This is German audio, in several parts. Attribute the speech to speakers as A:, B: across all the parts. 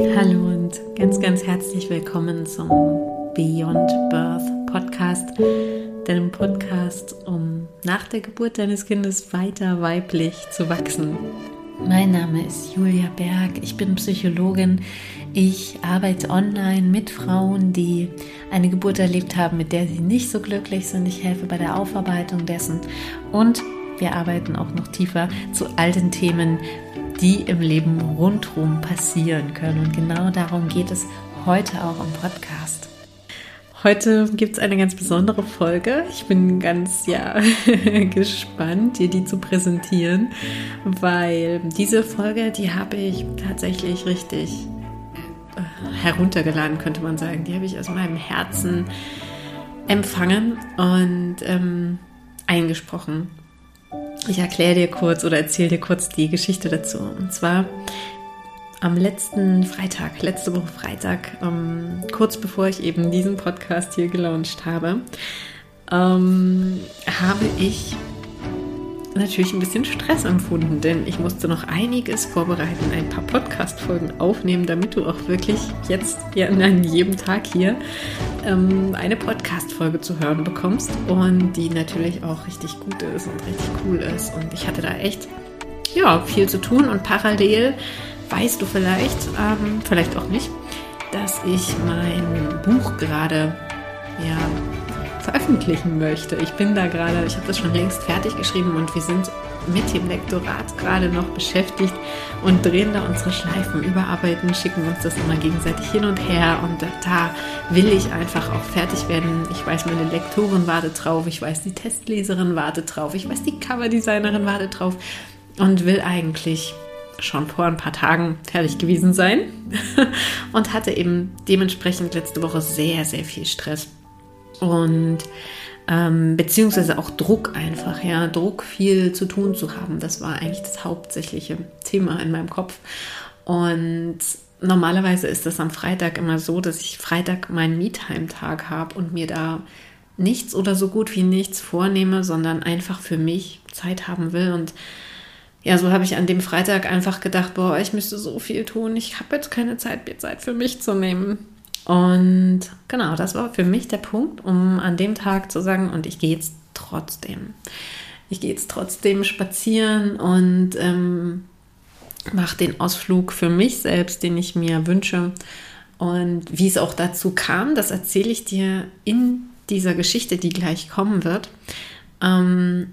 A: Hallo und ganz, ganz herzlich willkommen zum Beyond Birth Podcast, deinem Podcast, um nach der Geburt deines Kindes weiter weiblich zu wachsen. Mein Name ist Julia Berg, ich bin Psychologin. Ich arbeite online mit Frauen, die eine Geburt erlebt haben, mit der sie nicht so glücklich sind. Ich helfe bei der Aufarbeitung dessen und wir arbeiten auch noch tiefer zu all den Themen, die im Leben rundherum passieren können. Und genau darum geht es heute auch im Podcast. Heute gibt es eine ganz besondere Folge. Ich bin ganz ja gespannt, dir die zu präsentieren, weil diese Folge, die habe ich tatsächlich richtig äh, heruntergeladen, könnte man sagen. Die habe ich aus meinem Herzen empfangen und ähm, eingesprochen. Ich erkläre dir kurz oder erzähle dir kurz die Geschichte dazu. Und zwar am letzten Freitag, letzte Woche Freitag, ähm, kurz bevor ich eben diesen Podcast hier gelauncht habe, ähm, habe ich natürlich ein bisschen Stress empfunden, denn ich musste noch einiges vorbereiten, ein paar Podcast-Folgen aufnehmen, damit du auch wirklich jetzt ja an jedem Tag hier ähm, eine Podcast-Folge zu hören bekommst und die natürlich auch richtig gut ist und richtig cool ist. Und ich hatte da echt ja viel zu tun und parallel weißt du vielleicht, ähm, vielleicht auch nicht, dass ich mein Buch gerade ja veröffentlichen möchte. Ich bin da gerade, ich habe das schon längst fertig geschrieben und wir sind mit dem Lektorat gerade noch beschäftigt und drehen da unsere Schleifen, überarbeiten, schicken uns das immer gegenseitig hin und her und da will ich einfach auch fertig werden. Ich weiß, meine Lektorin wartet drauf, ich weiß, die Testleserin wartet drauf, ich weiß, die Coverdesignerin wartet drauf und will eigentlich schon vor ein paar Tagen fertig gewesen sein und hatte eben dementsprechend letzte Woche sehr, sehr viel Stress und ähm, beziehungsweise auch Druck einfach, ja, Druck viel zu tun zu haben. Das war eigentlich das hauptsächliche Thema in meinem Kopf. Und normalerweise ist das am Freitag immer so, dass ich Freitag meinen Me-Time-Tag habe und mir da nichts oder so gut wie nichts vornehme, sondern einfach für mich Zeit haben will. Und ja, so habe ich an dem Freitag einfach gedacht, boah, ich müsste so viel tun. Ich habe jetzt keine Zeit, mir Zeit für mich zu nehmen. Und genau, das war für mich der Punkt, um an dem Tag zu sagen, und ich gehe jetzt trotzdem. Ich gehe jetzt trotzdem spazieren und ähm, mache den Ausflug für mich selbst, den ich mir wünsche. Und wie es auch dazu kam, das erzähle ich dir in dieser Geschichte, die gleich kommen wird. Ähm,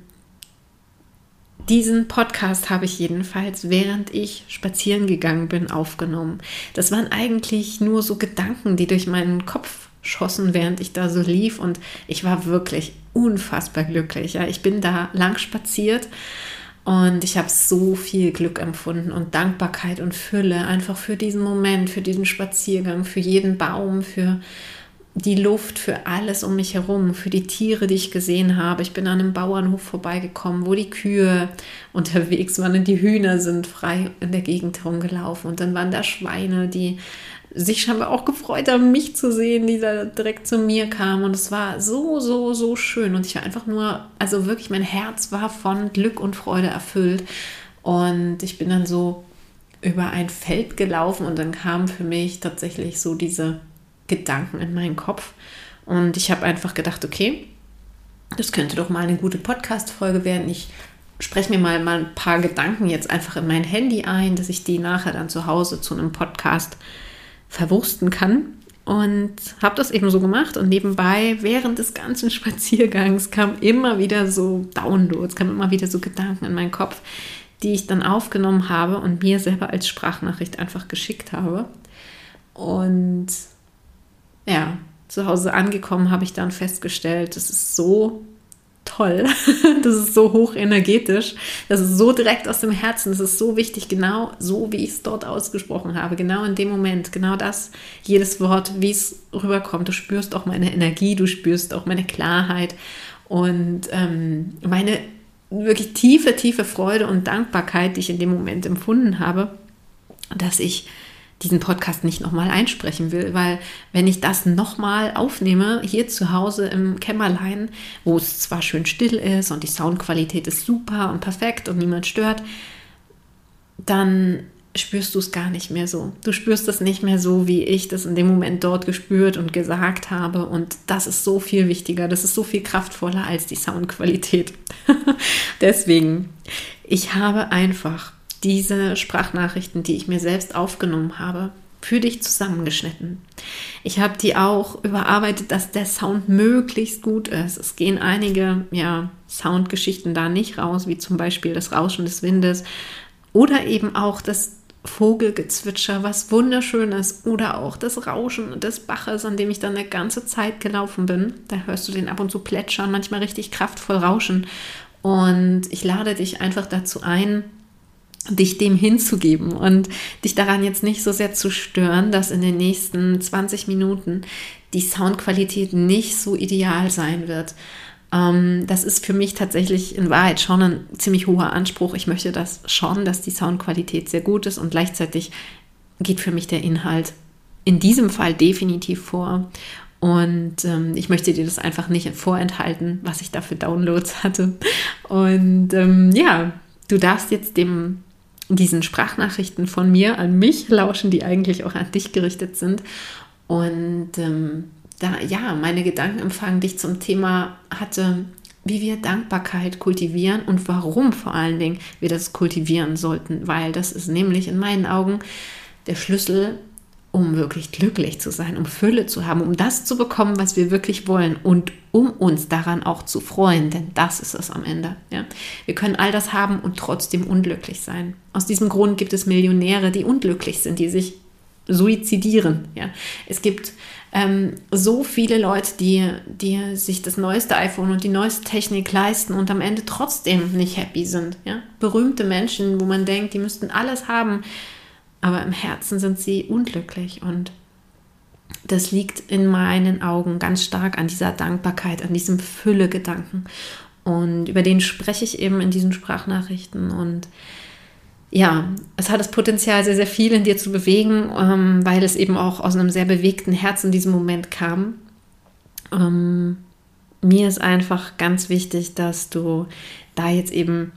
A: diesen Podcast habe ich jedenfalls, während ich spazieren gegangen bin, aufgenommen. Das waren eigentlich nur so Gedanken, die durch meinen Kopf schossen, während ich da so lief. Und ich war wirklich unfassbar glücklich. Ja. Ich bin da lang spaziert und ich habe so viel Glück empfunden und Dankbarkeit und Fülle einfach für diesen Moment, für diesen Spaziergang, für jeden Baum, für die Luft für alles um mich herum, für die Tiere, die ich gesehen habe. Ich bin an einem Bauernhof vorbeigekommen, wo die Kühe unterwegs waren und die Hühner sind frei in der Gegend herumgelaufen. Und dann waren da Schweine, die sich scheinbar auch gefreut haben, mich zu sehen, die da direkt zu mir kamen. Und es war so, so, so schön. Und ich war einfach nur, also wirklich, mein Herz war von Glück und Freude erfüllt. Und ich bin dann so über ein Feld gelaufen und dann kam für mich tatsächlich so diese Gedanken in meinen Kopf. Und ich habe einfach gedacht, okay, das könnte doch mal eine gute Podcast-Folge werden. Ich spreche mir mal, mal ein paar Gedanken jetzt einfach in mein Handy ein, dass ich die nachher dann zu Hause zu einem Podcast verwursten kann. Und habe das eben so gemacht und nebenbei während des ganzen Spaziergangs kam immer wieder so Downloads, kamen immer wieder so Gedanken in meinen Kopf, die ich dann aufgenommen habe und mir selber als Sprachnachricht einfach geschickt habe. Und ja, zu Hause angekommen habe ich dann festgestellt, das ist so toll, das ist so hoch energetisch, das ist so direkt aus dem Herzen, das ist so wichtig, genau so, wie ich es dort ausgesprochen habe, genau in dem Moment, genau das, jedes Wort, wie es rüberkommt. Du spürst auch meine Energie, du spürst auch meine Klarheit und ähm, meine wirklich tiefe, tiefe Freude und Dankbarkeit, die ich in dem Moment empfunden habe, dass ich diesen Podcast nicht nochmal einsprechen will, weil wenn ich das nochmal aufnehme, hier zu Hause im Kämmerlein, wo es zwar schön still ist und die Soundqualität ist super und perfekt und niemand stört, dann spürst du es gar nicht mehr so. Du spürst es nicht mehr so, wie ich das in dem Moment dort gespürt und gesagt habe. Und das ist so viel wichtiger, das ist so viel kraftvoller als die Soundqualität. Deswegen, ich habe einfach diese Sprachnachrichten, die ich mir selbst aufgenommen habe, für dich zusammengeschnitten. Ich habe die auch überarbeitet, dass der Sound möglichst gut ist. Es gehen einige ja, Soundgeschichten da nicht raus, wie zum Beispiel das Rauschen des Windes oder eben auch das Vogelgezwitscher, was wunderschön ist, oder auch das Rauschen des Baches, an dem ich dann eine ganze Zeit gelaufen bin. Da hörst du den ab und zu plätschern, manchmal richtig kraftvoll rauschen. Und ich lade dich einfach dazu ein, dich dem hinzugeben und dich daran jetzt nicht so sehr zu stören, dass in den nächsten 20 Minuten die Soundqualität nicht so ideal sein wird. Ähm, das ist für mich tatsächlich in Wahrheit schon ein ziemlich hoher Anspruch. Ich möchte das schon, dass die Soundqualität sehr gut ist und gleichzeitig geht für mich der Inhalt in diesem Fall definitiv vor. Und ähm, ich möchte dir das einfach nicht vorenthalten, was ich da für Downloads hatte. Und ähm, ja, du darfst jetzt dem diesen Sprachnachrichten von mir an mich lauschen, die eigentlich auch an dich gerichtet sind. Und ähm, da, ja, meine Gedanken empfangen, die ich zum Thema hatte, wie wir Dankbarkeit kultivieren und warum vor allen Dingen wir das kultivieren sollten, weil das ist nämlich in meinen Augen der Schlüssel um wirklich glücklich zu sein, um Fülle zu haben, um das zu bekommen, was wir wirklich wollen und um uns daran auch zu freuen, denn das ist es am Ende. Ja? Wir können all das haben und trotzdem unglücklich sein. Aus diesem Grund gibt es Millionäre, die unglücklich sind, die sich suizidieren. Ja? Es gibt ähm, so viele Leute, die, die sich das neueste iPhone und die neueste Technik leisten und am Ende trotzdem nicht happy sind. Ja? Berühmte Menschen, wo man denkt, die müssten alles haben, aber im Herzen sind sie unglücklich und das liegt in meinen Augen ganz stark an dieser Dankbarkeit, an diesem Fülle-Gedanken. Und über den spreche ich eben in diesen Sprachnachrichten. Und ja, es hat das Potenzial, sehr, sehr viel in dir zu bewegen, ähm, weil es eben auch aus einem sehr bewegten Herzen in diesem Moment kam. Ähm, mir ist einfach ganz wichtig, dass du da jetzt eben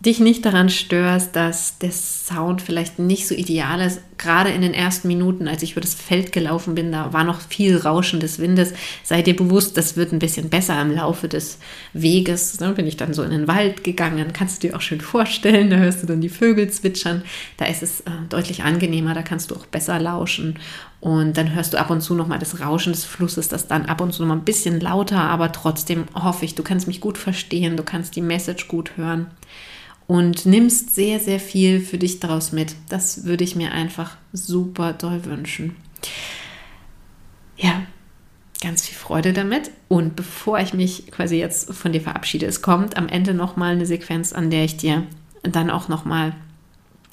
A: dich nicht daran störst, dass der Sound vielleicht nicht so ideal ist. Gerade in den ersten Minuten, als ich über das Feld gelaufen bin, da war noch viel Rauschen des Windes. Sei dir bewusst, das wird ein bisschen besser im Laufe des Weges. Da bin ich dann so in den Wald gegangen, kannst du dir auch schön vorstellen. Da hörst du dann die Vögel zwitschern. Da ist es äh, deutlich angenehmer, da kannst du auch besser lauschen. Und dann hörst du ab und zu nochmal das Rauschen des Flusses, das dann ab und zu nochmal ein bisschen lauter, aber trotzdem hoffe ich, du kannst mich gut verstehen, du kannst die Message gut hören und nimmst sehr, sehr viel für dich daraus mit. Das würde ich mir einfach super doll wünschen. Ja, ganz viel Freude damit. Und bevor ich mich quasi jetzt von dir verabschiede, es kommt am Ende nochmal eine Sequenz, an der ich dir dann auch nochmal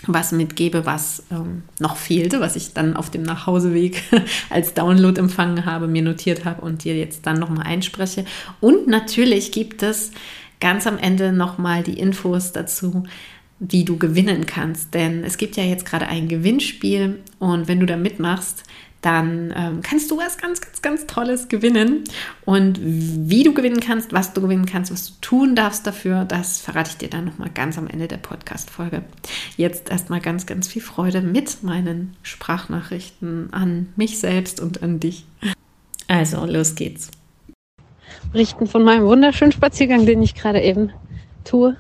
A: was mitgebe, was ähm, noch fehlte, was ich dann auf dem Nachhauseweg als Download empfangen habe, mir notiert habe und dir jetzt dann nochmal einspreche. Und natürlich gibt es ganz am Ende nochmal die Infos dazu, wie du gewinnen kannst. Denn es gibt ja jetzt gerade ein Gewinnspiel und wenn du da mitmachst, dann ähm, kannst du was ganz, ganz, ganz Tolles gewinnen. Und wie du gewinnen kannst, was du gewinnen kannst, was du tun darfst dafür, das verrate ich dir dann nochmal ganz am Ende der Podcast-Folge. Jetzt erstmal ganz, ganz viel Freude mit meinen Sprachnachrichten an mich selbst und an dich. Also, los geht's
B: berichten von meinem wunderschönen Spaziergang, den ich gerade eben tue,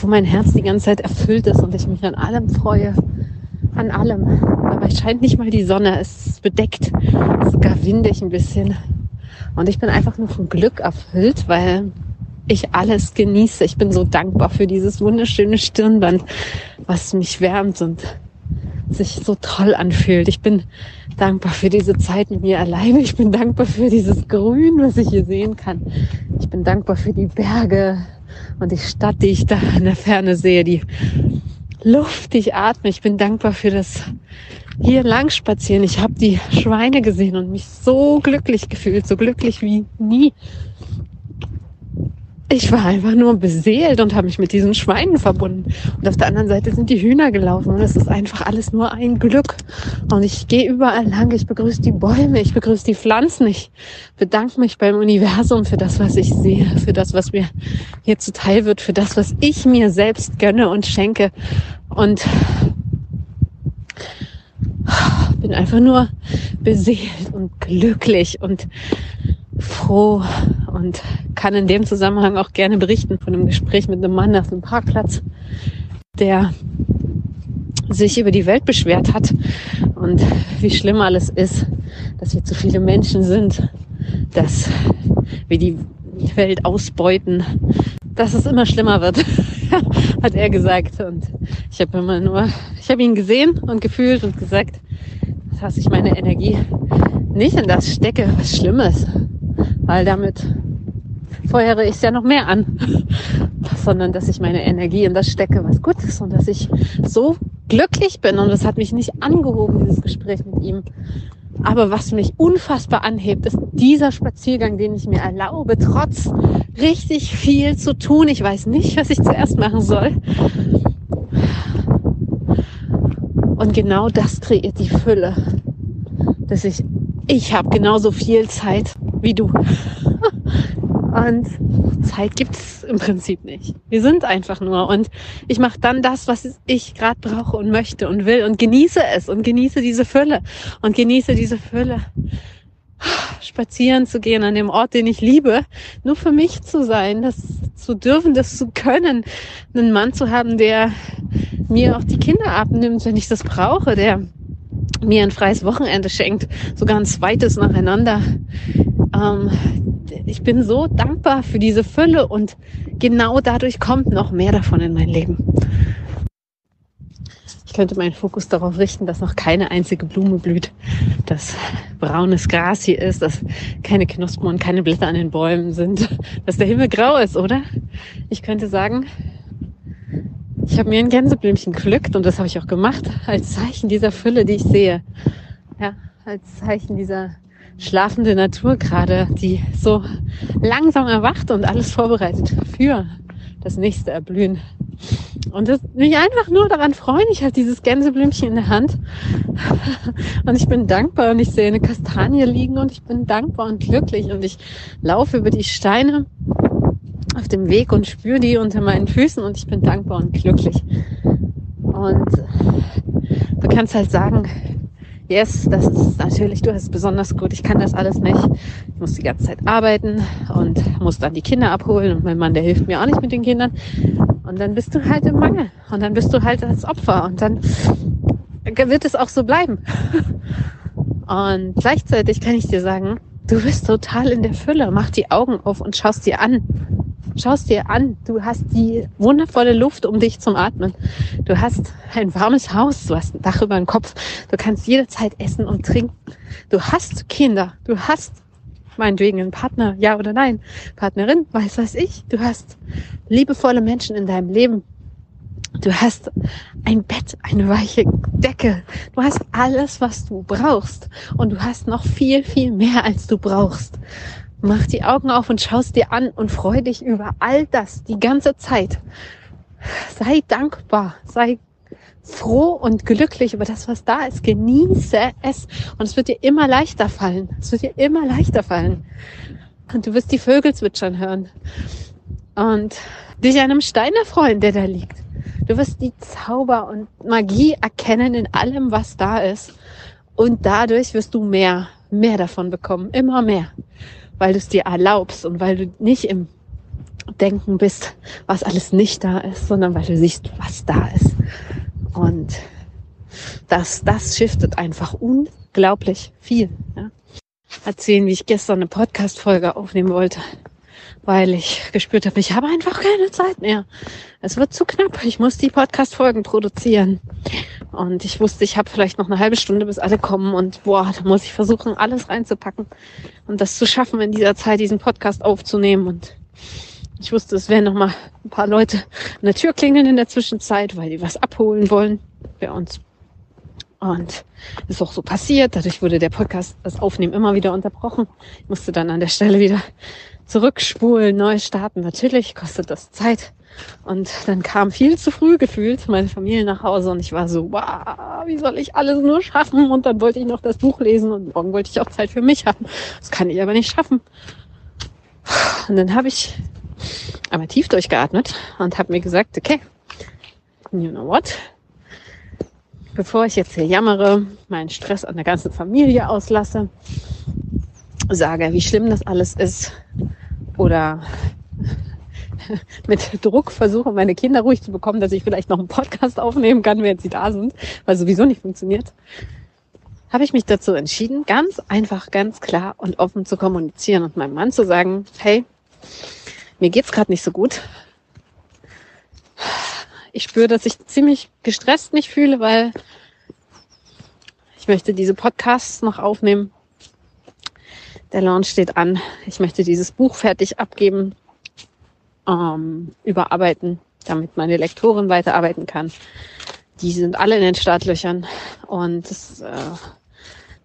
B: wo mein Herz die ganze Zeit erfüllt ist und ich mich an allem freue. An allem. Aber es scheint nicht mal die Sonne, es ist bedeckt, sogar windig ein bisschen. Und ich bin einfach nur von Glück erfüllt, weil ich alles genieße. Ich bin so dankbar für dieses wunderschöne Stirnband, was mich wärmt und sich so toll anfühlt. Ich bin dankbar für diese Zeit mit mir alleine. Ich bin dankbar für dieses Grün, was ich hier sehen kann. Ich bin dankbar für die Berge und die Stadt, die ich da in der Ferne sehe, die Luft, die ich atme. Ich bin dankbar für das hier lang spazieren. Ich habe die Schweine gesehen und mich so glücklich gefühlt, so glücklich wie nie. Ich war einfach nur beseelt und habe mich mit diesen Schweinen verbunden. Und auf der anderen Seite sind die Hühner gelaufen und es ist einfach alles nur ein Glück. Und ich gehe überall lang, ich begrüße die Bäume, ich begrüße die Pflanzen, ich bedanke mich beim Universum für das, was ich sehe, für das, was mir hier zuteil wird, für das, was ich mir selbst gönne und schenke. Und bin einfach nur beseelt und glücklich und froh und kann in dem Zusammenhang auch gerne berichten von einem Gespräch mit einem Mann auf dem Parkplatz, der sich über die Welt beschwert hat und wie schlimm alles ist, dass wir zu viele Menschen sind, dass wir die Welt ausbeuten, dass es immer schlimmer wird, hat er gesagt. Und ich habe immer nur, ich habe ihn gesehen und gefühlt und gesagt, dass ich meine Energie nicht in das stecke, was Schlimmes, weil damit feuere ich es ja noch mehr an, sondern dass ich meine Energie in das stecke, was gut ist und dass ich so glücklich bin und das hat mich nicht angehoben, dieses Gespräch mit ihm. Aber was mich unfassbar anhebt, ist dieser Spaziergang, den ich mir erlaube, trotz richtig viel zu tun. Ich weiß nicht, was ich zuerst machen soll. Und genau das kreiert die Fülle, dass ich, ich habe genauso viel Zeit wie du. Und Zeit gibt's im Prinzip nicht. Wir sind einfach nur. Und ich mache dann das, was ich gerade brauche und möchte und will und genieße es und genieße diese Fülle und genieße diese Fülle. Spazieren zu gehen an dem Ort, den ich liebe, nur für mich zu sein, das zu dürfen, das zu können, einen Mann zu haben, der mir auch die Kinder abnimmt, wenn ich das brauche, der mir ein freies Wochenende schenkt, sogar ein zweites nacheinander. Ähm, ich bin so dankbar für diese Fülle und genau dadurch kommt noch mehr davon in mein Leben. Ich könnte meinen Fokus darauf richten, dass noch keine einzige Blume blüht, dass braunes Gras hier ist, dass keine Knospen und keine Blätter an den Bäumen sind, dass der Himmel grau ist, oder? Ich könnte sagen, ich habe mir ein Gänseblümchen gepflückt und das habe ich auch gemacht, als Zeichen dieser Fülle, die ich sehe. Ja, als Zeichen dieser schlafende Natur gerade, die so langsam erwacht und alles vorbereitet für das nächste Erblühen. Und das, mich einfach nur daran freuen. Ich habe dieses Gänseblümchen in der Hand und ich bin dankbar und ich sehe eine Kastanie liegen und ich bin dankbar und glücklich und ich laufe über die Steine auf dem Weg und spüre die unter meinen Füßen und ich bin dankbar und glücklich. Und du kannst halt sagen, yes, das ist natürlich, du hast es besonders gut, ich kann das alles nicht. Ich muss die ganze Zeit arbeiten und muss dann die Kinder abholen und mein Mann, der hilft mir auch nicht mit den Kindern. Und dann bist du halt im Mangel und dann bist du halt als Opfer und dann wird es auch so bleiben. Und gleichzeitig kann ich dir sagen, du bist total in der Fülle. Mach die Augen auf und schaust dir an. Schaust dir an. Du hast die wundervolle Luft um dich zum Atmen. Du hast ein warmes Haus. Du hast ein Dach über dem Kopf. Du kannst jederzeit essen und trinken. Du hast Kinder. Du hast meinetwegen einen Partner, ja oder nein, Partnerin, weiß was ich. Du hast liebevolle Menschen in deinem Leben. Du hast ein Bett, eine weiche Decke. Du hast alles, was du brauchst. Und du hast noch viel, viel mehr, als du brauchst. Mach die Augen auf und schaust dir an und freu dich über all das die ganze Zeit. Sei dankbar, sei froh und glücklich über das, was da ist. Genieße es und es wird dir immer leichter fallen. Es wird dir immer leichter fallen. Und du wirst die Vögel zwitschern hören und dich einem Stein erfreuen, der da liegt. Du wirst die Zauber und Magie erkennen in allem, was da ist. Und dadurch wirst du mehr, mehr davon bekommen, immer mehr weil du es dir erlaubst und weil du nicht im Denken bist, was alles nicht da ist, sondern weil du siehst, was da ist. Und das, das shiftet einfach unglaublich viel. Ja. Erzählen, wie ich gestern eine Podcast-Folge aufnehmen wollte, weil ich gespürt habe, ich habe einfach keine Zeit mehr. Es wird zu knapp. Ich muss die Podcast-Folgen produzieren. Und ich wusste, ich habe vielleicht noch eine halbe Stunde, bis alle kommen. Und boah, da muss ich versuchen, alles reinzupacken und das zu schaffen, in dieser Zeit diesen Podcast aufzunehmen. Und ich wusste, es werden noch mal ein paar Leute an der Tür klingeln in der Zwischenzeit, weil die was abholen wollen bei uns. Und ist auch so passiert. Dadurch wurde der Podcast, das Aufnehmen immer wieder unterbrochen. Ich musste dann an der Stelle wieder zurückspulen, neu starten. Natürlich kostet das Zeit. Und dann kam viel zu früh gefühlt meine Familie nach Hause und ich war so, wow, wie soll ich alles nur schaffen? Und dann wollte ich noch das Buch lesen und morgen wollte ich auch Zeit für mich haben. Das kann ich aber nicht schaffen. Und dann habe ich einmal tief durchgeatmet und habe mir gesagt, okay, you know what? Bevor ich jetzt hier jammere, meinen Stress an der ganzen Familie auslasse, sage, wie schlimm das alles ist oder mit Druck versuche, meine Kinder ruhig zu bekommen, dass ich vielleicht noch einen Podcast aufnehmen kann, während sie da sind, weil sowieso nicht funktioniert, habe ich mich dazu entschieden, ganz einfach, ganz klar und offen zu kommunizieren und meinem Mann zu sagen, hey, mir geht's gerade nicht so gut. Ich spüre, dass ich ziemlich gestresst mich fühle, weil ich möchte diese Podcasts noch aufnehmen. Der Launch steht an. Ich möchte dieses Buch fertig abgeben, ähm, überarbeiten, damit meine Lektorin weiterarbeiten kann. Die sind alle in den Startlöchern und das, äh,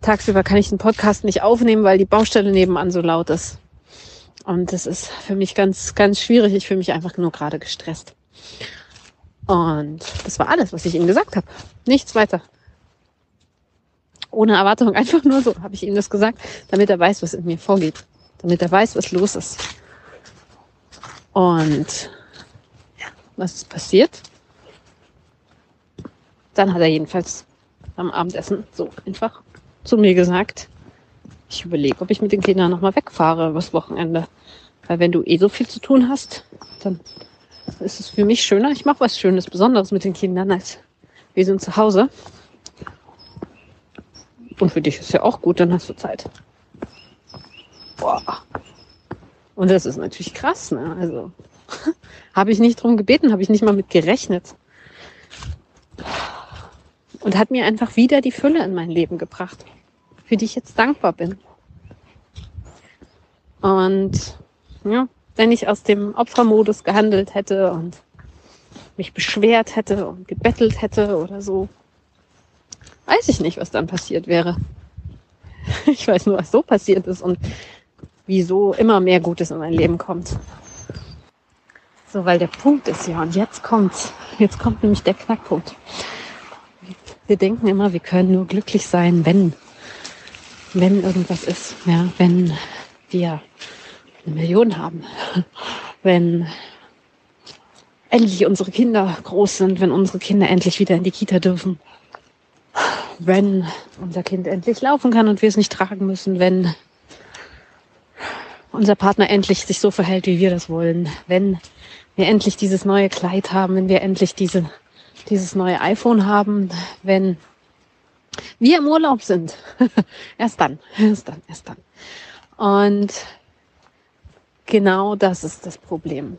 B: tagsüber kann ich den Podcast nicht aufnehmen, weil die Baustelle nebenan so laut ist. Und das ist für mich ganz, ganz schwierig. Ich fühle mich einfach nur gerade gestresst. Und das war alles, was ich ihm gesagt habe. Nichts weiter. Ohne Erwartung, einfach nur so habe ich ihm das gesagt, damit er weiß, was in mir vorgeht. Damit er weiß, was los ist. Und ja, was ist passiert? Dann hat er jedenfalls am Abendessen so einfach zu mir gesagt, ich überlege, ob ich mit den Kindern nochmal wegfahre übers Wochenende. Weil wenn du eh so viel zu tun hast, dann ist es für mich schöner. Ich mache was Schönes, Besonderes mit den Kindern, als wir sind zu Hause. Und für dich ist ja auch gut, dann hast du Zeit. Boah. Und das ist natürlich krass, ne? Also habe ich nicht drum gebeten, habe ich nicht mal mit gerechnet. Und hat mir einfach wieder die Fülle in mein Leben gebracht für die ich jetzt dankbar bin. Und ja, wenn ich aus dem Opfermodus gehandelt hätte und mich beschwert hätte und gebettelt hätte oder so, weiß ich nicht, was dann passiert wäre. Ich weiß nur, was so passiert ist und wieso immer mehr Gutes in mein Leben kommt. So, weil der Punkt ist ja, und jetzt kommt's. Jetzt kommt nämlich der Knackpunkt. Wir denken immer, wir können nur glücklich sein, wenn wenn irgendwas ist, ja, wenn wir eine Million haben, wenn endlich unsere Kinder groß sind, wenn unsere Kinder endlich wieder in die Kita dürfen, wenn unser Kind endlich laufen kann und wir es nicht tragen müssen, wenn unser Partner endlich sich so verhält, wie wir das wollen, wenn wir endlich dieses neue Kleid haben, wenn wir endlich diese, dieses neue iPhone haben, wenn wir im Urlaub sind. erst dann, erst dann, erst dann. Und genau das ist das Problem.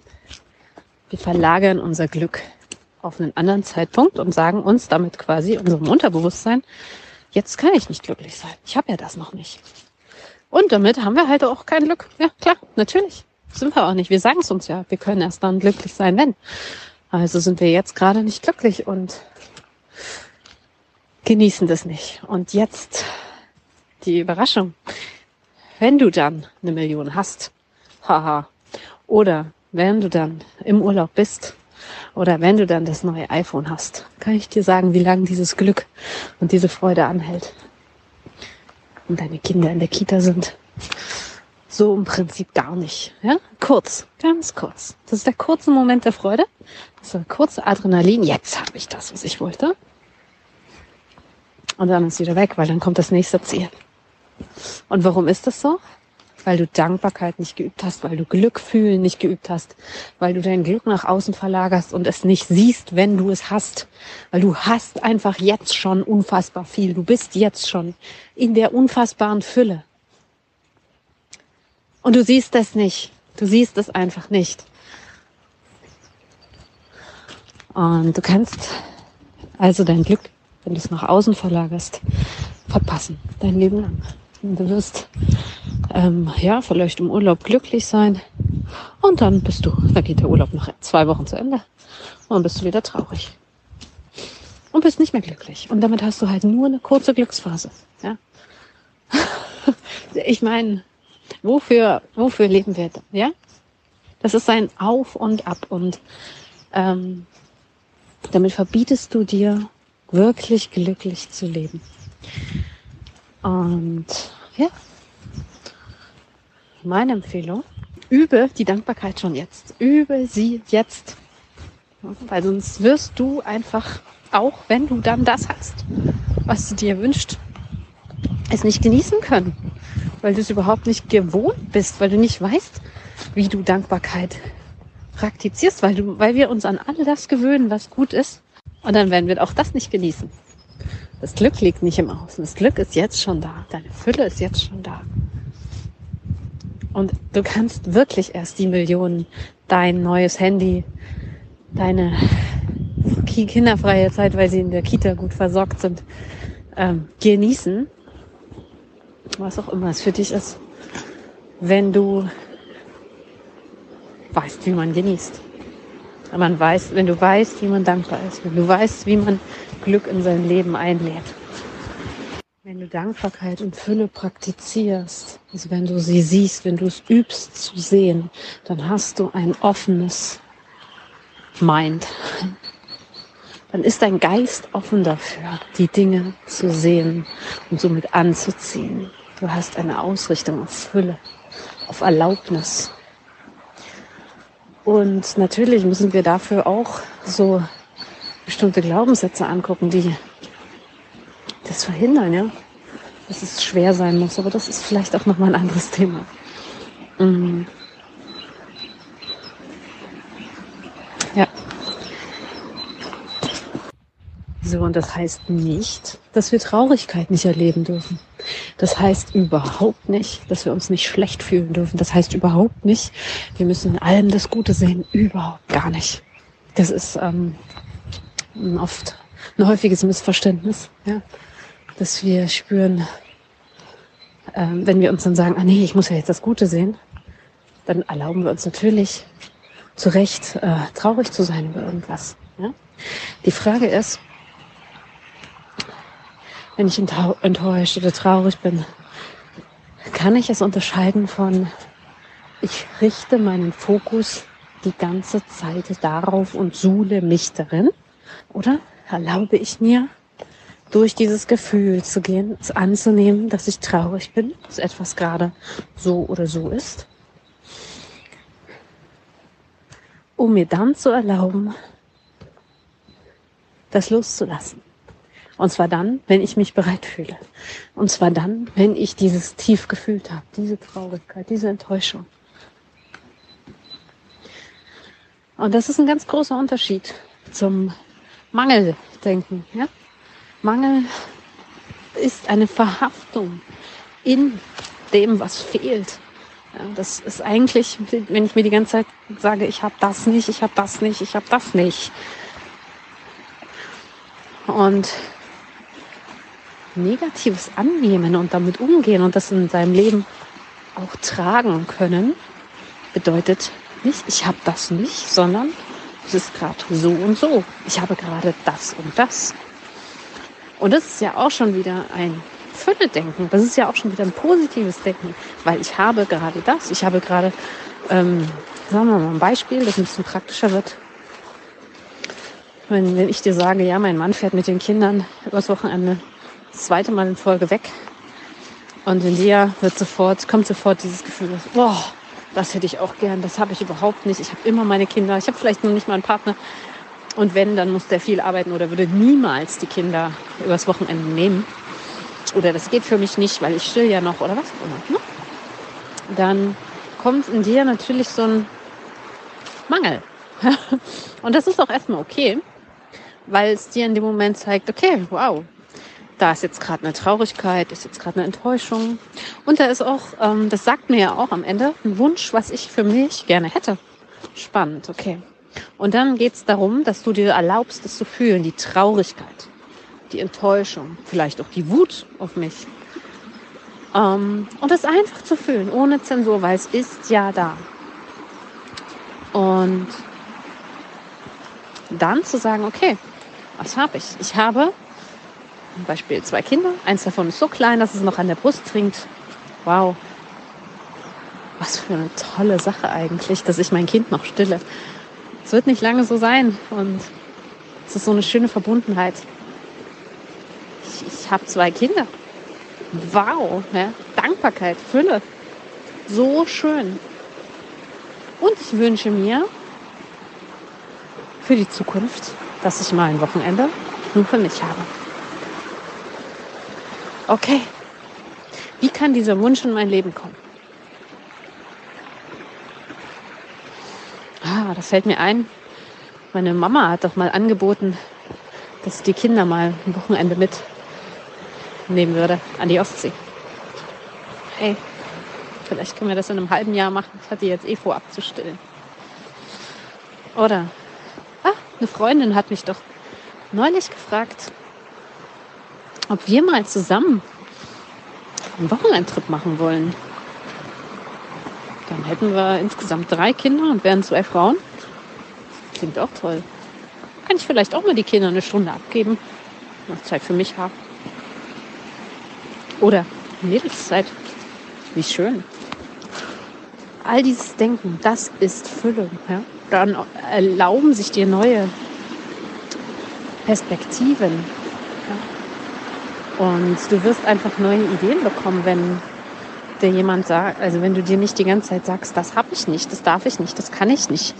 B: Wir verlagern unser Glück auf einen anderen Zeitpunkt und sagen uns damit quasi unserem Unterbewusstsein, jetzt kann ich nicht glücklich sein. Ich habe ja das noch nicht. Und damit haben wir halt auch kein Glück. Ja, klar, natürlich. Sind wir auch nicht. Wir sagen es uns ja. Wir können erst dann glücklich sein, wenn. Also sind wir jetzt gerade nicht glücklich und genießen das nicht. Und jetzt die Überraschung. Wenn du dann eine Million hast, haha, oder wenn du dann im Urlaub bist, oder wenn du dann das neue iPhone hast, kann ich dir sagen, wie lange dieses Glück und diese Freude anhält. Und deine Kinder in der Kita sind. So im Prinzip gar nicht. Ja? Kurz, ganz kurz. Das ist der kurze Moment der Freude. Das ist der kurze Adrenalin. Jetzt habe ich das, was ich wollte. Und dann ist wieder weg, weil dann kommt das nächste Ziel. Und warum ist das so? Weil du Dankbarkeit nicht geübt hast, weil du Glück fühlen nicht geübt hast, weil du dein Glück nach außen verlagerst und es nicht siehst, wenn du es hast. Weil du hast einfach jetzt schon unfassbar viel. Du bist jetzt schon in der unfassbaren Fülle. Und du siehst es nicht. Du siehst es einfach nicht. Und du kannst also dein Glück wenn du es nach außen verlagerst, verpassen, dein Leben lang. Du wirst ähm, ja vielleicht im Urlaub glücklich sein und dann bist du, da geht der Urlaub nach zwei Wochen zu Ende und dann bist du wieder traurig und bist nicht mehr glücklich. Und damit hast du halt nur eine kurze Glücksphase. Ja? ich meine, Wofür, wofür leben wir? Ja? Das ist ein Auf und Ab und ähm, damit verbietest du dir wirklich glücklich zu leben. Und ja, meine Empfehlung, übe die Dankbarkeit schon jetzt. Übe sie jetzt. Weil sonst wirst du einfach, auch wenn du dann das hast, was du dir wünschst, es nicht genießen können. Weil du es überhaupt nicht gewohnt bist, weil du nicht weißt, wie du Dankbarkeit praktizierst, weil, du, weil wir uns an all das gewöhnen, was gut ist. Und dann werden wir auch das nicht genießen. Das Glück liegt nicht im Außen. Das Glück ist jetzt schon da. Deine Fülle ist jetzt schon da. Und du kannst wirklich erst die Millionen, dein neues Handy, deine kinderfreie Zeit, weil sie in der Kita gut versorgt sind, ähm, genießen. Was auch immer es für dich ist. Wenn du weißt, wie man genießt. Wenn man weiß, wenn du weißt, wie man dankbar ist, wenn du weißt, wie man Glück in sein Leben einlädt. Wenn du Dankbarkeit und Fülle praktizierst, also wenn du sie siehst, wenn du es übst zu sehen, dann hast du ein offenes Mind. Dann ist dein Geist offen dafür, die Dinge zu sehen und somit anzuziehen. Du hast eine Ausrichtung auf Fülle, auf Erlaubnis, und natürlich müssen wir dafür auch so bestimmte Glaubenssätze angucken, die das verhindern, ja. Dass es schwer sein muss, aber das ist vielleicht auch nochmal ein anderes Thema. Mhm. Ja. So, und das heißt nicht, dass wir Traurigkeit nicht erleben dürfen. Das heißt überhaupt nicht, dass wir uns nicht schlecht fühlen dürfen. Das heißt überhaupt nicht, wir müssen in allem das Gute sehen. Überhaupt gar nicht. Das ist ähm, oft ein häufiges Missverständnis, ja? dass wir spüren, äh, wenn wir uns dann sagen, ah nee, ich muss ja jetzt das Gute sehen, dann erlauben wir uns natürlich zu Recht äh, traurig zu sein über irgendwas. Ja? Die Frage ist, wenn ich enttäuscht oder traurig bin, kann ich es unterscheiden von, ich richte meinen Fokus die ganze Zeit darauf und suhle mich darin? Oder erlaube ich mir, durch dieses Gefühl zu gehen, es anzunehmen, dass ich traurig bin, dass etwas gerade so oder so ist, um mir dann zu erlauben, das loszulassen. Und zwar dann, wenn ich mich bereit fühle. Und zwar dann, wenn ich dieses tief gefühlt habe, diese Traurigkeit, diese Enttäuschung. Und das ist ein ganz großer Unterschied zum Mangeldenken. Ja? Mangel ist eine Verhaftung in dem, was fehlt. Ja, das ist eigentlich, wenn ich mir die ganze Zeit sage, ich habe das nicht, ich habe das nicht, ich habe das nicht. Und Negatives annehmen und damit umgehen und das in seinem Leben auch tragen können, bedeutet nicht, ich habe das nicht, sondern es ist gerade so und so. Ich habe gerade das und das. Und das ist ja auch schon wieder ein Fülle-Denken. Das ist ja auch schon wieder ein positives Denken, weil ich habe gerade das. Ich habe gerade, ähm, sagen wir mal ein Beispiel, das ein bisschen praktischer wird. Wenn, wenn ich dir sage, ja, mein Mann fährt mit den Kindern übers Wochenende das zweite Mal in Folge weg. Und in dir wird sofort, kommt sofort dieses Gefühl, boah, das hätte ich auch gern, das habe ich überhaupt nicht. Ich habe immer meine Kinder, ich habe vielleicht noch nicht mal einen Partner. Und wenn, dann muss der viel arbeiten oder würde niemals die Kinder übers Wochenende nehmen. Oder das geht für mich nicht, weil ich still ja noch oder was auch immer. Ne? Dann kommt in dir natürlich so ein Mangel. Und das ist auch erstmal okay, weil es dir in dem Moment zeigt, okay, wow, da ist jetzt gerade eine Traurigkeit, ist jetzt gerade eine Enttäuschung. Und da ist auch, ähm, das sagt mir ja auch am Ende, ein Wunsch, was ich für mich gerne hätte. Spannend, okay. Und dann geht es darum, dass du dir erlaubst, das zu fühlen, die Traurigkeit, die Enttäuschung, vielleicht auch die Wut auf mich. Ähm, und das einfach zu fühlen, ohne Zensur, weil es ist ja da. Und dann zu sagen, okay, was habe ich? Ich habe zum Beispiel zwei Kinder. Eins davon ist so klein, dass es noch an der Brust trinkt. Wow. was für eine tolle Sache eigentlich, dass ich mein Kind noch stille. Es wird nicht lange so sein und es ist so eine schöne Verbundenheit. Ich, ich habe zwei Kinder. Wow, ja? Dankbarkeit, Fülle. So schön. Und ich wünsche mir für die Zukunft, dass ich mal ein Wochenende nur für mich habe. Okay, wie kann dieser Wunsch in mein Leben kommen? Ah, das fällt mir ein. Meine Mama hat doch mal angeboten, dass die Kinder mal ein Wochenende mitnehmen würde an die Ostsee. Hey, vielleicht können wir das in einem halben Jahr machen. Ich hatte jetzt eh vor abzustillen. Oder, ah, eine Freundin hat mich doch neulich gefragt, ob wir mal zusammen einen Wochenendtrip machen wollen. Dann hätten wir insgesamt drei Kinder und wären zwei Frauen. Klingt auch toll. Kann ich vielleicht auch mal die Kinder eine Stunde abgeben. Noch Zeit für mich haben. Oder Mädelszeit. Wie schön. All dieses Denken, das ist Fülle. Ja? Dann erlauben sich dir neue Perspektiven. Und du wirst einfach neue Ideen bekommen, wenn dir jemand sagt, also wenn du dir nicht die ganze Zeit sagst, das habe ich nicht, das darf ich nicht, das kann ich nicht,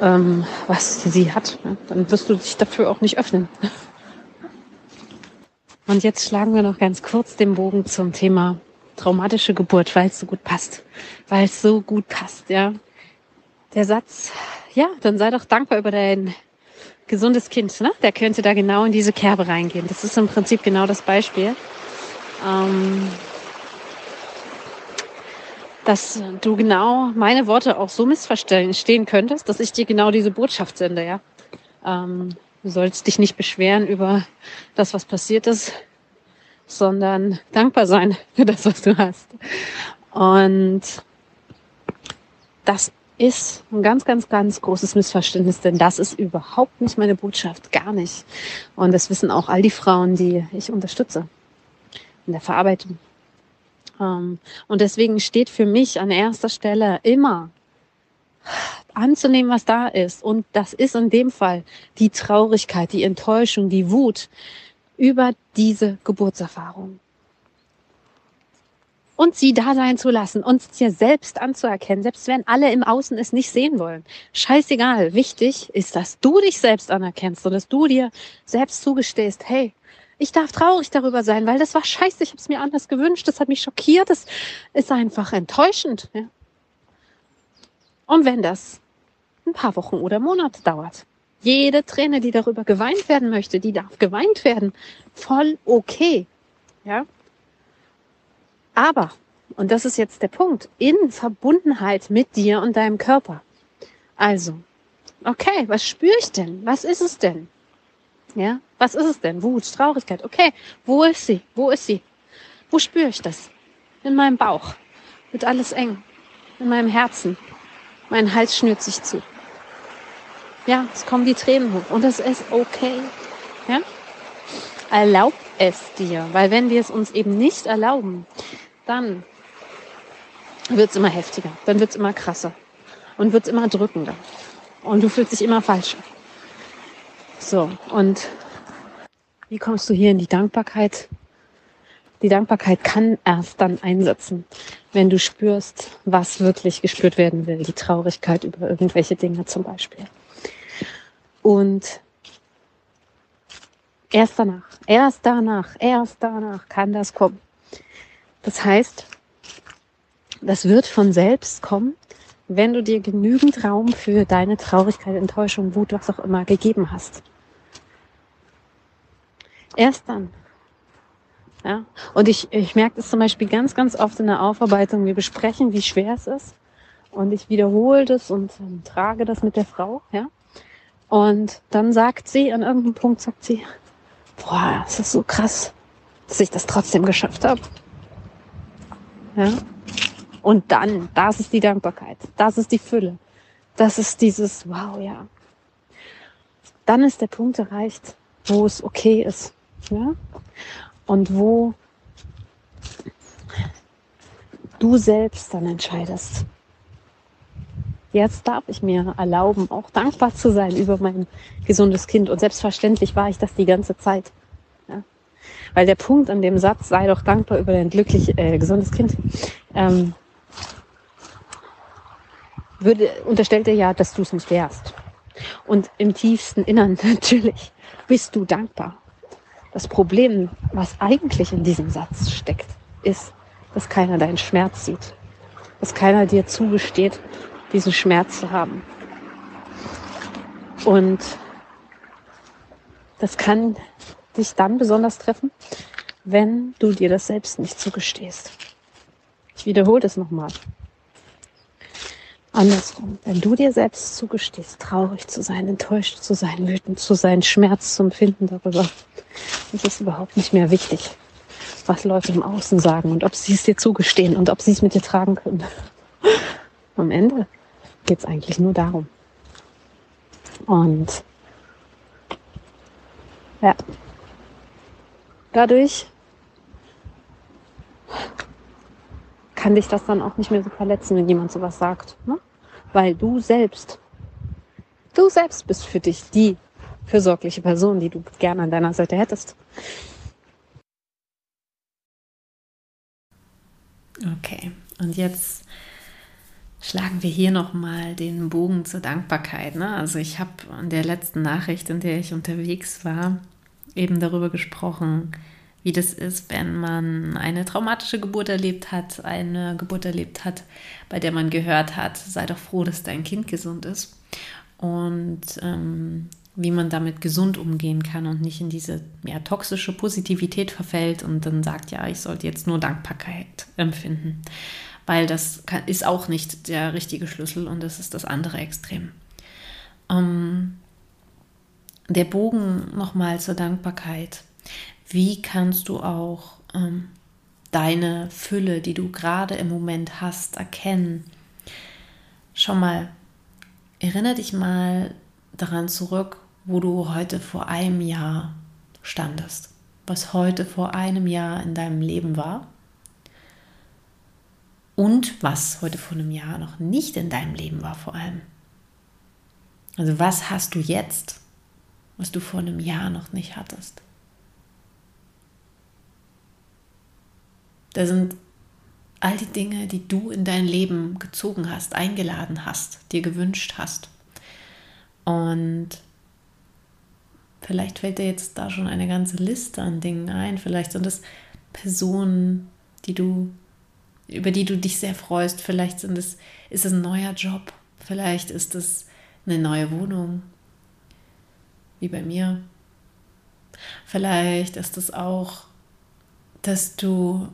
B: ähm, was sie hat, ja? dann wirst du dich dafür auch nicht öffnen. Und jetzt schlagen wir noch ganz kurz den Bogen zum Thema traumatische Geburt, weil es so gut passt. Weil es so gut passt, ja. Der Satz, ja, dann sei doch dankbar über dein gesundes Kind, ne? Der könnte da genau in diese Kerbe reingehen. Das ist im Prinzip genau das Beispiel. Ähm, dass du genau meine Worte auch so missverstehen könntest, dass ich dir genau diese Botschaft sende, ja. Ähm, du sollst dich nicht beschweren über das, was passiert ist, sondern dankbar sein für das, was du hast. Und das ist ein ganz, ganz, ganz großes Missverständnis, denn das ist überhaupt nicht meine Botschaft, gar nicht. Und das wissen auch all die Frauen, die ich unterstütze in der Verarbeitung. Ähm, und deswegen steht für mich an erster Stelle immer anzunehmen, was da ist. Und das ist in dem Fall die Traurigkeit, die Enttäuschung, die Wut, über diese Geburtserfahrung. Und sie da sein zu lassen, uns dir selbst anzuerkennen, selbst wenn alle im Außen es nicht sehen wollen. Scheißegal. Wichtig ist, dass du dich selbst anerkennst und dass du dir selbst zugestehst, hey, ich darf traurig darüber sein, weil das war scheiße, ich habe es mir anders gewünscht, das hat mich schockiert, das ist einfach enttäuschend. Ja? Und wenn das ein paar Wochen oder Monate dauert, jede Träne, die darüber geweint werden möchte, die darf geweint werden. Voll okay. Ja. Aber, und das ist jetzt der Punkt, in Verbundenheit mit dir und deinem Körper. Also, okay, was spüre ich denn? Was ist es denn? Ja, was ist es denn? Wut, Traurigkeit. Okay, wo ist sie? Wo ist sie? Wo spüre ich das? In meinem Bauch. Wird alles eng. In meinem Herzen. Mein Hals schnürt sich zu. Ja, es kommen die Tränen hoch und das ist okay. Ja? Erlaub es dir, weil wenn wir es uns eben nicht erlauben, dann wird es immer heftiger, dann wird es immer krasser und wird es immer drückender und du fühlst dich immer falscher. So, und wie kommst du hier in die Dankbarkeit? Die Dankbarkeit kann erst dann einsetzen, wenn du spürst, was wirklich gespürt werden will. Die Traurigkeit über irgendwelche Dinge zum Beispiel. Und erst danach, erst danach, erst danach kann das kommen. Das heißt, das wird von selbst kommen, wenn du dir genügend Raum für deine Traurigkeit, Enttäuschung, Wut, was auch immer gegeben hast. Erst dann. Ja? Und ich, ich merke das zum Beispiel ganz, ganz oft in der Aufarbeitung. Wir besprechen, wie schwer es ist. Und ich wiederhole das und ähm, trage das mit der Frau. Ja? Und dann sagt sie, an irgendeinem Punkt sagt sie, boah, es ist so krass, dass ich das trotzdem geschafft habe. Ja? Und dann, das ist die Dankbarkeit, das ist die Fülle, das ist dieses, wow, ja. Dann ist der Punkt erreicht, wo es okay ist. Ja? Und wo du selbst dann entscheidest. Jetzt darf ich mir erlauben, auch dankbar zu sein über mein gesundes Kind. Und selbstverständlich war ich das die ganze Zeit. Ja? Weil der Punkt an dem Satz, sei doch dankbar über dein glücklich äh, gesundes Kind, ähm, würde, unterstellt er ja, dass du es nicht wärst. Und im tiefsten Innern natürlich bist du dankbar. Das Problem, was eigentlich in diesem Satz steckt, ist, dass keiner deinen Schmerz sieht. Dass keiner dir zugesteht, diesen Schmerz zu haben. Und das kann dich dann besonders treffen, wenn du dir das selbst nicht zugestehst. Ich wiederhole das nochmal. Andersrum, wenn du dir selbst zugestehst, traurig zu sein, enttäuscht zu sein, wütend zu sein, Schmerz zu empfinden darüber, ist es überhaupt nicht mehr wichtig, was Leute im Außen sagen und ob sie es dir zugestehen und ob sie es mit dir tragen können. Am Ende geht es eigentlich nur darum. Und ja, dadurch kann dich das dann auch nicht mehr so verletzen, wenn jemand sowas sagt. Ne? Weil du selbst, du selbst bist für dich die fürsorgliche Person, die du gerne an deiner Seite hättest.
A: Okay, und jetzt schlagen wir hier nochmal den Bogen zur Dankbarkeit. Ne? Also ich habe in der letzten Nachricht, in der ich unterwegs war, eben darüber gesprochen, wie das ist, wenn man eine traumatische Geburt erlebt hat, eine Geburt erlebt hat, bei der man gehört hat, sei doch froh, dass dein Kind gesund ist. Und ähm, wie man damit gesund umgehen kann und nicht in diese ja, toxische Positivität verfällt und dann sagt, ja, ich sollte jetzt nur Dankbarkeit empfinden. Weil das kann, ist auch nicht der richtige Schlüssel und das ist das andere Extrem. Ähm, der Bogen nochmal zur Dankbarkeit wie kannst du auch ähm, deine Fülle, die du gerade im Moment hast, erkennen. Schau mal, erinnere dich mal daran zurück, wo du heute vor einem Jahr standest, was heute vor einem Jahr in deinem Leben war und was heute vor einem Jahr noch nicht in deinem Leben war vor allem. Also was hast du jetzt, was du vor einem Jahr noch nicht hattest? Da sind all die Dinge, die du in dein Leben gezogen hast, eingeladen hast, dir gewünscht hast. Und vielleicht fällt dir jetzt da schon eine ganze Liste an Dingen ein. Vielleicht sind es Personen, die du, über die du dich sehr freust. Vielleicht sind es, ist es ein neuer Job. Vielleicht ist es eine neue Wohnung, wie bei mir. Vielleicht ist es auch, dass du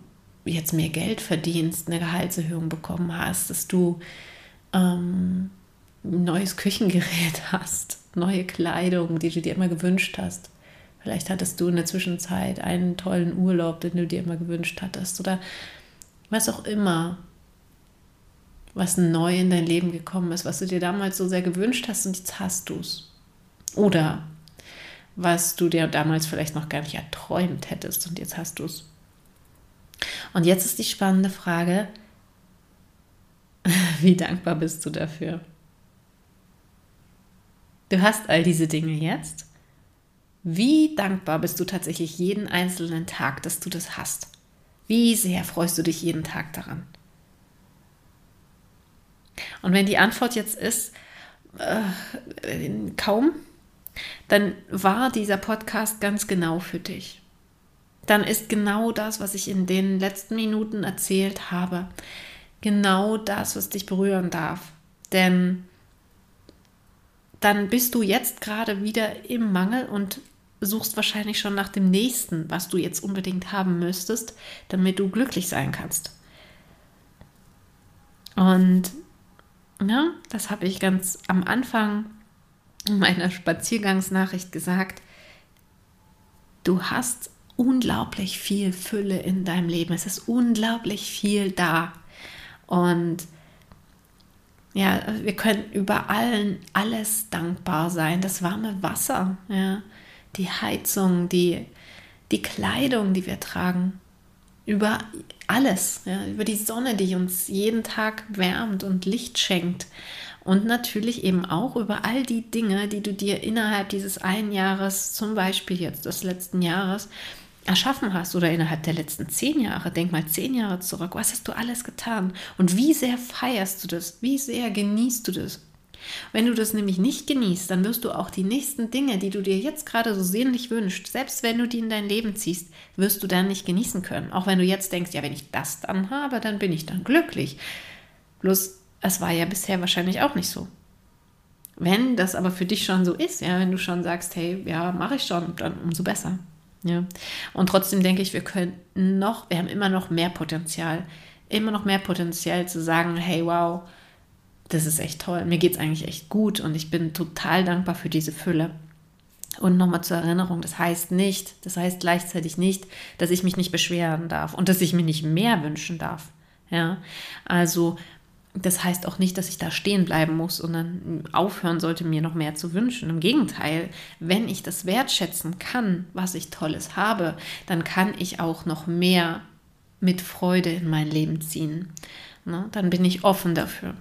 A: jetzt mehr Geld verdienst, eine Gehaltserhöhung bekommen hast, dass du ähm, ein neues Küchengerät hast, neue Kleidung, die du dir immer gewünscht hast. Vielleicht hattest du in der Zwischenzeit einen tollen Urlaub, den du dir immer gewünscht hattest oder was auch immer, was neu in dein Leben gekommen ist, was du dir damals so sehr gewünscht hast und jetzt hast du es. Oder was du dir damals vielleicht noch gar nicht erträumt hättest und jetzt hast du es. Und jetzt ist die spannende Frage, wie dankbar bist du dafür? Du hast all diese Dinge jetzt. Wie dankbar bist du tatsächlich jeden einzelnen Tag, dass du das hast? Wie sehr freust du dich jeden Tag daran? Und wenn die Antwort jetzt ist, äh, kaum, dann war dieser Podcast ganz genau für dich dann ist genau das, was ich in den letzten Minuten erzählt habe, genau das, was dich berühren darf. Denn dann bist du jetzt gerade wieder im Mangel und suchst wahrscheinlich schon nach dem nächsten, was du jetzt unbedingt haben müsstest, damit du glücklich sein kannst. Und ja, das habe ich ganz am Anfang meiner Spaziergangsnachricht gesagt. Du hast unglaublich viel Fülle in deinem Leben. Es ist unglaublich viel da. Und ja, wir können über allen alles dankbar sein. Das warme Wasser, ja, die Heizung, die, die Kleidung, die wir tragen, über alles, ja, über die Sonne, die uns jeden Tag wärmt und Licht schenkt. Und natürlich eben auch über all die Dinge, die du dir innerhalb dieses einen Jahres, zum Beispiel jetzt des letzten Jahres, erschaffen hast oder innerhalb der letzten zehn Jahre, denk mal zehn Jahre zurück, was hast du alles getan? Und wie sehr feierst du das, wie sehr genießt du das. Wenn du das nämlich nicht genießt, dann wirst du auch die nächsten Dinge, die du dir jetzt gerade so sehnlich wünschst, selbst wenn du die in dein Leben ziehst, wirst du dann nicht genießen können. Auch wenn du jetzt denkst, ja, wenn ich das dann habe, dann bin ich dann glücklich. Bloß, es war ja bisher wahrscheinlich auch nicht so. Wenn das aber für dich schon so ist, ja, wenn du schon sagst, hey, ja, mache ich schon, dann umso besser. Ja. Und trotzdem denke ich, wir können noch, wir haben immer noch mehr Potenzial, immer noch mehr Potenzial zu sagen, hey, wow, das ist echt toll, mir geht es eigentlich echt gut und ich bin total dankbar für diese Fülle. Und nochmal zur Erinnerung, das heißt nicht, das heißt gleichzeitig nicht, dass ich mich nicht beschweren darf und dass ich mir nicht mehr wünschen darf. Ja, also das heißt auch nicht, dass ich da stehen bleiben muss und dann aufhören sollte, mir noch mehr zu wünschen. Im Gegenteil, wenn ich das wertschätzen kann, was ich Tolles habe, dann kann ich auch noch mehr mit Freude in mein Leben ziehen. Ne? Dann bin ich offen dafür.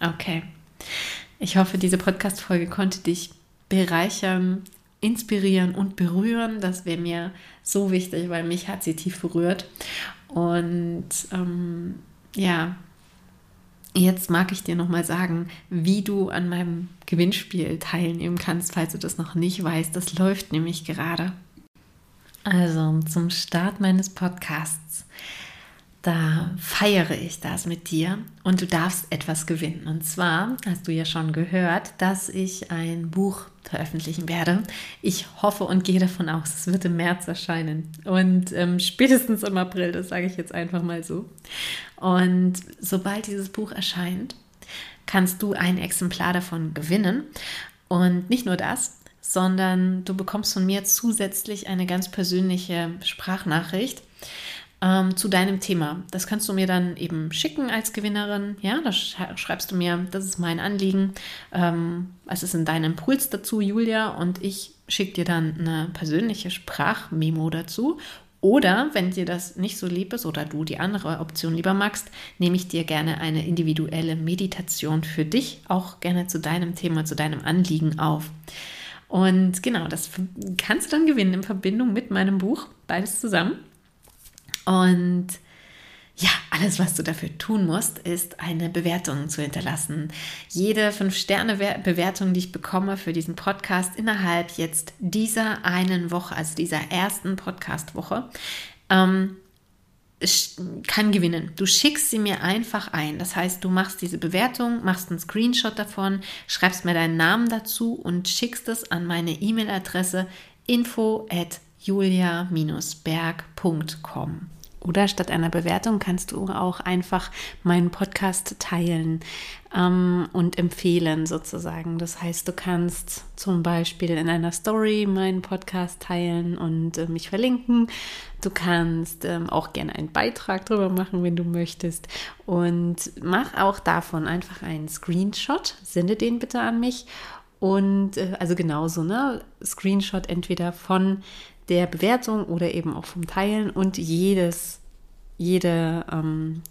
A: Okay. Ich hoffe, diese Podcast-Folge konnte dich bereichern, inspirieren und berühren. Das wäre mir so wichtig, weil mich hat sie tief berührt. Und ähm, ja, jetzt mag ich dir nochmal sagen, wie du an meinem Gewinnspiel teilnehmen kannst, falls du das noch nicht weißt. Das läuft nämlich gerade. Also zum Start meines Podcasts, da feiere ich das mit dir und du darfst etwas gewinnen. Und zwar hast du ja schon gehört, dass ich ein Buch veröffentlichen werde. Ich hoffe und gehe davon aus, es wird im März erscheinen und ähm, spätestens im April, das sage ich jetzt einfach mal so. Und sobald dieses Buch erscheint, kannst du ein Exemplar davon gewinnen. Und nicht nur das, sondern du bekommst von mir zusätzlich eine ganz persönliche Sprachnachricht ähm, zu deinem Thema. Das kannst du mir dann eben schicken als Gewinnerin. Ja, da schreibst du mir, das ist mein Anliegen. Ähm, was ist in deinem Impuls dazu, Julia? Und ich schicke dir dann eine persönliche Sprachmemo dazu. Oder wenn dir das nicht so lieb ist oder du die andere Option lieber magst, nehme ich dir gerne eine individuelle Meditation für dich, auch gerne zu deinem Thema, zu deinem Anliegen auf. Und genau, das kannst du dann gewinnen in Verbindung mit meinem Buch, beides zusammen. Und ja, alles, was du dafür tun musst, ist eine Bewertung zu hinterlassen. Jede 5-Sterne-Bewertung, die ich bekomme für diesen Podcast innerhalb jetzt dieser einen Woche, also dieser ersten Podcast-Woche, ähm, kann gewinnen. Du schickst sie mir einfach ein. Das heißt, du machst diese Bewertung, machst einen Screenshot davon, schreibst mir deinen Namen dazu und schickst es an meine E-Mail-Adresse info at julia-berg.com. Oder statt einer Bewertung kannst du auch einfach meinen Podcast teilen ähm, und empfehlen sozusagen. Das heißt, du kannst zum Beispiel in einer Story meinen Podcast teilen und äh, mich verlinken. Du kannst ähm, auch gerne einen Beitrag darüber machen, wenn du möchtest. Und mach auch davon einfach einen Screenshot. Sende den bitte an mich. Und äh, also genauso, ne? Screenshot entweder von der Bewertung oder eben auch vom Teilen und jedes, jede ähm,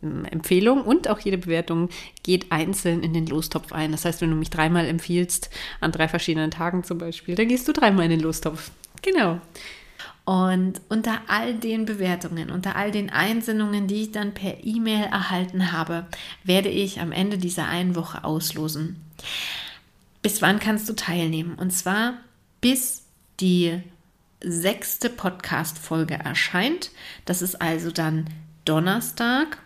A: Empfehlung und auch jede Bewertung geht einzeln in den Lostopf ein. Das heißt, wenn du mich dreimal empfiehlst, an drei verschiedenen Tagen zum Beispiel, dann gehst du dreimal in den Lostopf. Genau. Und unter all den Bewertungen, unter all den Einsendungen, die ich dann per E-Mail erhalten habe, werde ich am Ende dieser einen Woche auslosen. Bis wann kannst du teilnehmen? Und zwar bis die sechste Podcast-Folge erscheint. Das ist also dann Donnerstag,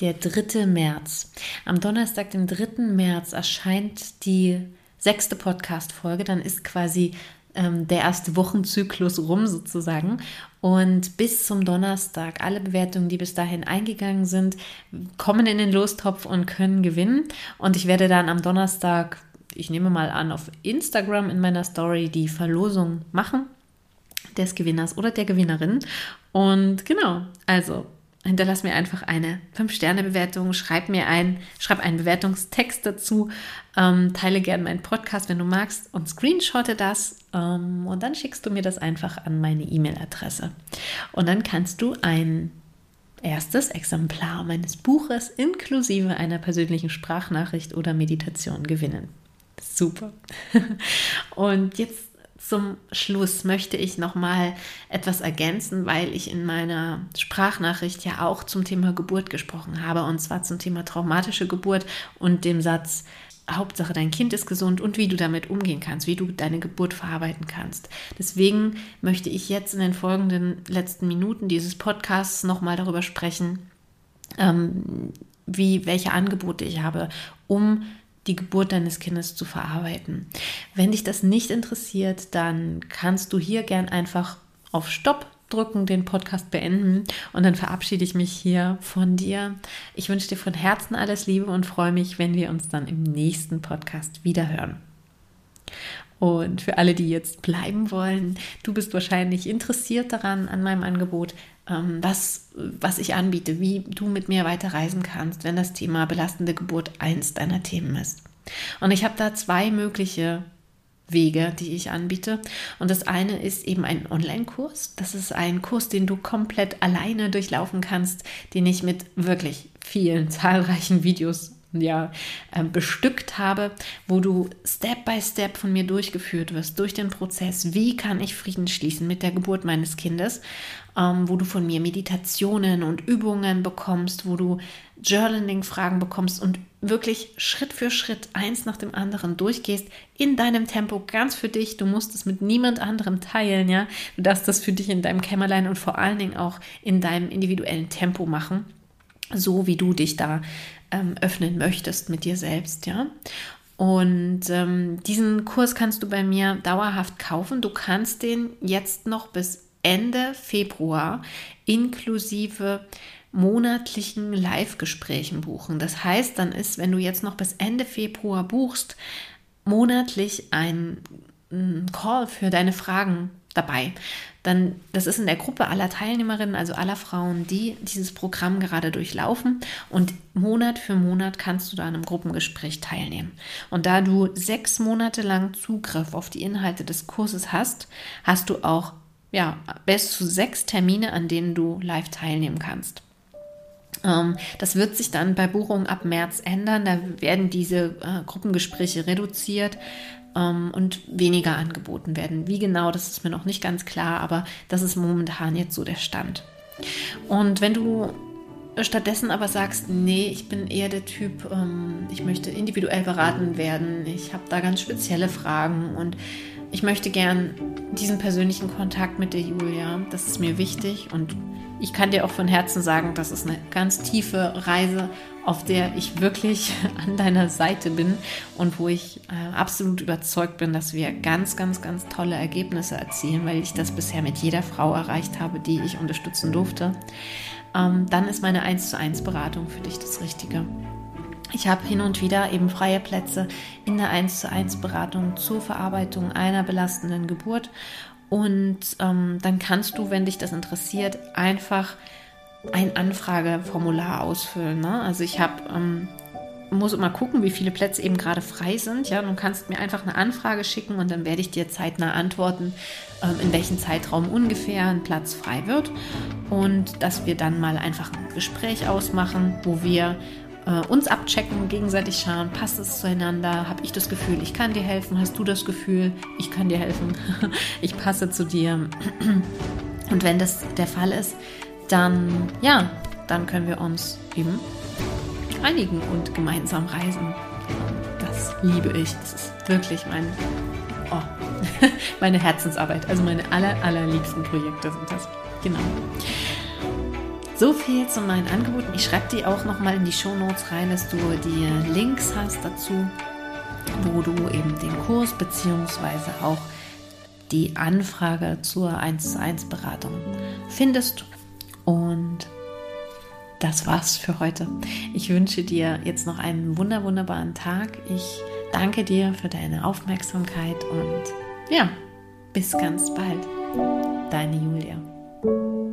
A: der 3. März. Am Donnerstag, dem 3. März, erscheint die sechste Podcast-Folge. Dann ist quasi ähm, der erste Wochenzyklus rum sozusagen. Und bis zum Donnerstag, alle Bewertungen, die bis dahin eingegangen sind, kommen in den Lostopf und können gewinnen. Und ich werde dann am Donnerstag, ich nehme mal an, auf Instagram in meiner Story die Verlosung machen des Gewinners oder der Gewinnerin. Und genau, also hinterlass mir einfach eine 5-Sterne-Bewertung, schreib mir ein, schreib einen Bewertungstext dazu, ähm, teile gerne meinen Podcast, wenn du magst und screenshotte das Ähm, und dann schickst du mir das einfach an meine E-Mail-Adresse. Und dann kannst du ein erstes Exemplar meines Buches inklusive einer persönlichen Sprachnachricht oder Meditation gewinnen. Super. Und jetzt zum Schluss möchte ich noch mal etwas ergänzen, weil ich in meiner Sprachnachricht ja auch zum Thema Geburt gesprochen habe und zwar zum Thema traumatische Geburt und dem Satz Hauptsache dein Kind ist gesund und wie du damit umgehen kannst, wie du deine Geburt verarbeiten kannst. Deswegen möchte ich jetzt in den folgenden letzten Minuten dieses Podcasts noch mal darüber sprechen, ähm, wie welche Angebote ich habe, um die Geburt deines Kindes zu verarbeiten. Wenn dich das nicht interessiert, dann kannst du hier gern einfach auf Stopp drücken, den Podcast beenden und dann verabschiede ich mich hier von dir. Ich wünsche dir von Herzen alles Liebe und freue mich, wenn wir uns dann im nächsten Podcast wiederhören. Und für alle, die jetzt bleiben wollen, du bist wahrscheinlich interessiert daran, an meinem Angebot, ähm, was, was ich anbiete, wie du mit mir weiter reisen kannst, wenn das Thema belastende Geburt eins deiner Themen ist. Und ich habe da zwei mögliche Wege, die ich anbiete. Und das eine ist eben ein Online-Kurs. Das ist ein Kurs, den du komplett alleine durchlaufen kannst, den ich mit wirklich vielen zahlreichen Videos ja, äh, bestückt habe, wo du Step by Step von mir durchgeführt wirst, durch den Prozess, wie kann ich Frieden schließen mit der Geburt meines Kindes, ähm, wo du von mir Meditationen und Übungen bekommst, wo du Journaling-Fragen bekommst und wirklich Schritt für Schritt eins nach dem anderen durchgehst, in deinem Tempo, ganz für dich. Du musst es mit niemand anderem teilen, ja. Du darfst das für dich in deinem Kämmerlein und vor allen Dingen auch in deinem individuellen Tempo machen, so wie du dich da ähm, öffnen möchtest mit dir selbst, ja. Und ähm, diesen Kurs kannst du bei mir dauerhaft kaufen. Du kannst den jetzt noch bis Ende Februar inklusive monatlichen Live-Gesprächen buchen. Das heißt, dann ist, wenn du jetzt noch bis Ende Februar buchst, monatlich ein Call für deine Fragen dabei. Dann, das ist in der Gruppe aller Teilnehmerinnen, also aller Frauen, die dieses Programm gerade durchlaufen. Und Monat für Monat kannst du da an einem Gruppengespräch teilnehmen. Und da du sechs Monate lang Zugriff auf die Inhalte des Kurses hast, hast du auch ja, bis zu sechs Termine, an denen du live teilnehmen kannst. Ähm, das wird sich dann bei Buchungen ab März ändern. Da werden diese äh, Gruppengespräche reduziert ähm, und weniger angeboten werden. Wie genau, das ist mir noch nicht ganz klar, aber das ist momentan jetzt so der Stand. Und wenn du stattdessen aber sagst, nee, ich bin eher der Typ, ähm, ich möchte individuell beraten werden, ich habe da ganz spezielle Fragen und ich möchte gern diesen persönlichen Kontakt mit der Julia, das ist mir wichtig und ich kann dir auch von Herzen sagen, das ist eine ganz tiefe Reise, auf der ich wirklich an deiner Seite bin und wo ich äh, absolut überzeugt bin, dass wir ganz, ganz, ganz tolle Ergebnisse erzielen, weil ich das bisher mit jeder Frau erreicht habe, die ich unterstützen durfte. Ähm, dann ist meine 1 zu 1 Beratung für dich das Richtige. Ich habe hin und wieder eben freie Plätze in der 1 zu 1 Beratung zur Verarbeitung einer belastenden Geburt und ähm, dann kannst du, wenn dich das interessiert, einfach ein Anfrageformular ausfüllen. Ne? Also ich habe ähm, muss immer gucken, wie viele Plätze eben gerade frei sind. Ja, du kannst mir einfach eine Anfrage schicken und dann werde ich dir zeitnah antworten, ähm, in welchem Zeitraum ungefähr ein Platz frei wird und dass wir dann mal einfach ein Gespräch ausmachen, wo wir äh, uns abchecken, gegenseitig schauen, passt es zueinander, habe ich das Gefühl, ich kann dir helfen, hast du das Gefühl, ich kann dir helfen, ich passe zu dir. Und wenn das der Fall ist, dann ja, dann können wir uns eben einigen und gemeinsam reisen. Das liebe ich. Das ist wirklich mein, oh, meine Herzensarbeit. Also meine aller, allerliebsten Projekte sind das. Genau. So viel zu meinen Angeboten. Ich schreibe die auch nochmal in die Show Notes rein, dass du die Links hast dazu, wo du eben den Kurs beziehungsweise auch die Anfrage zur 1 zu 1 Beratung findest. Und das war's für heute. Ich wünsche dir jetzt noch einen wunder wunderbaren Tag. Ich danke dir für deine Aufmerksamkeit und ja, bis ganz bald. Deine Julia.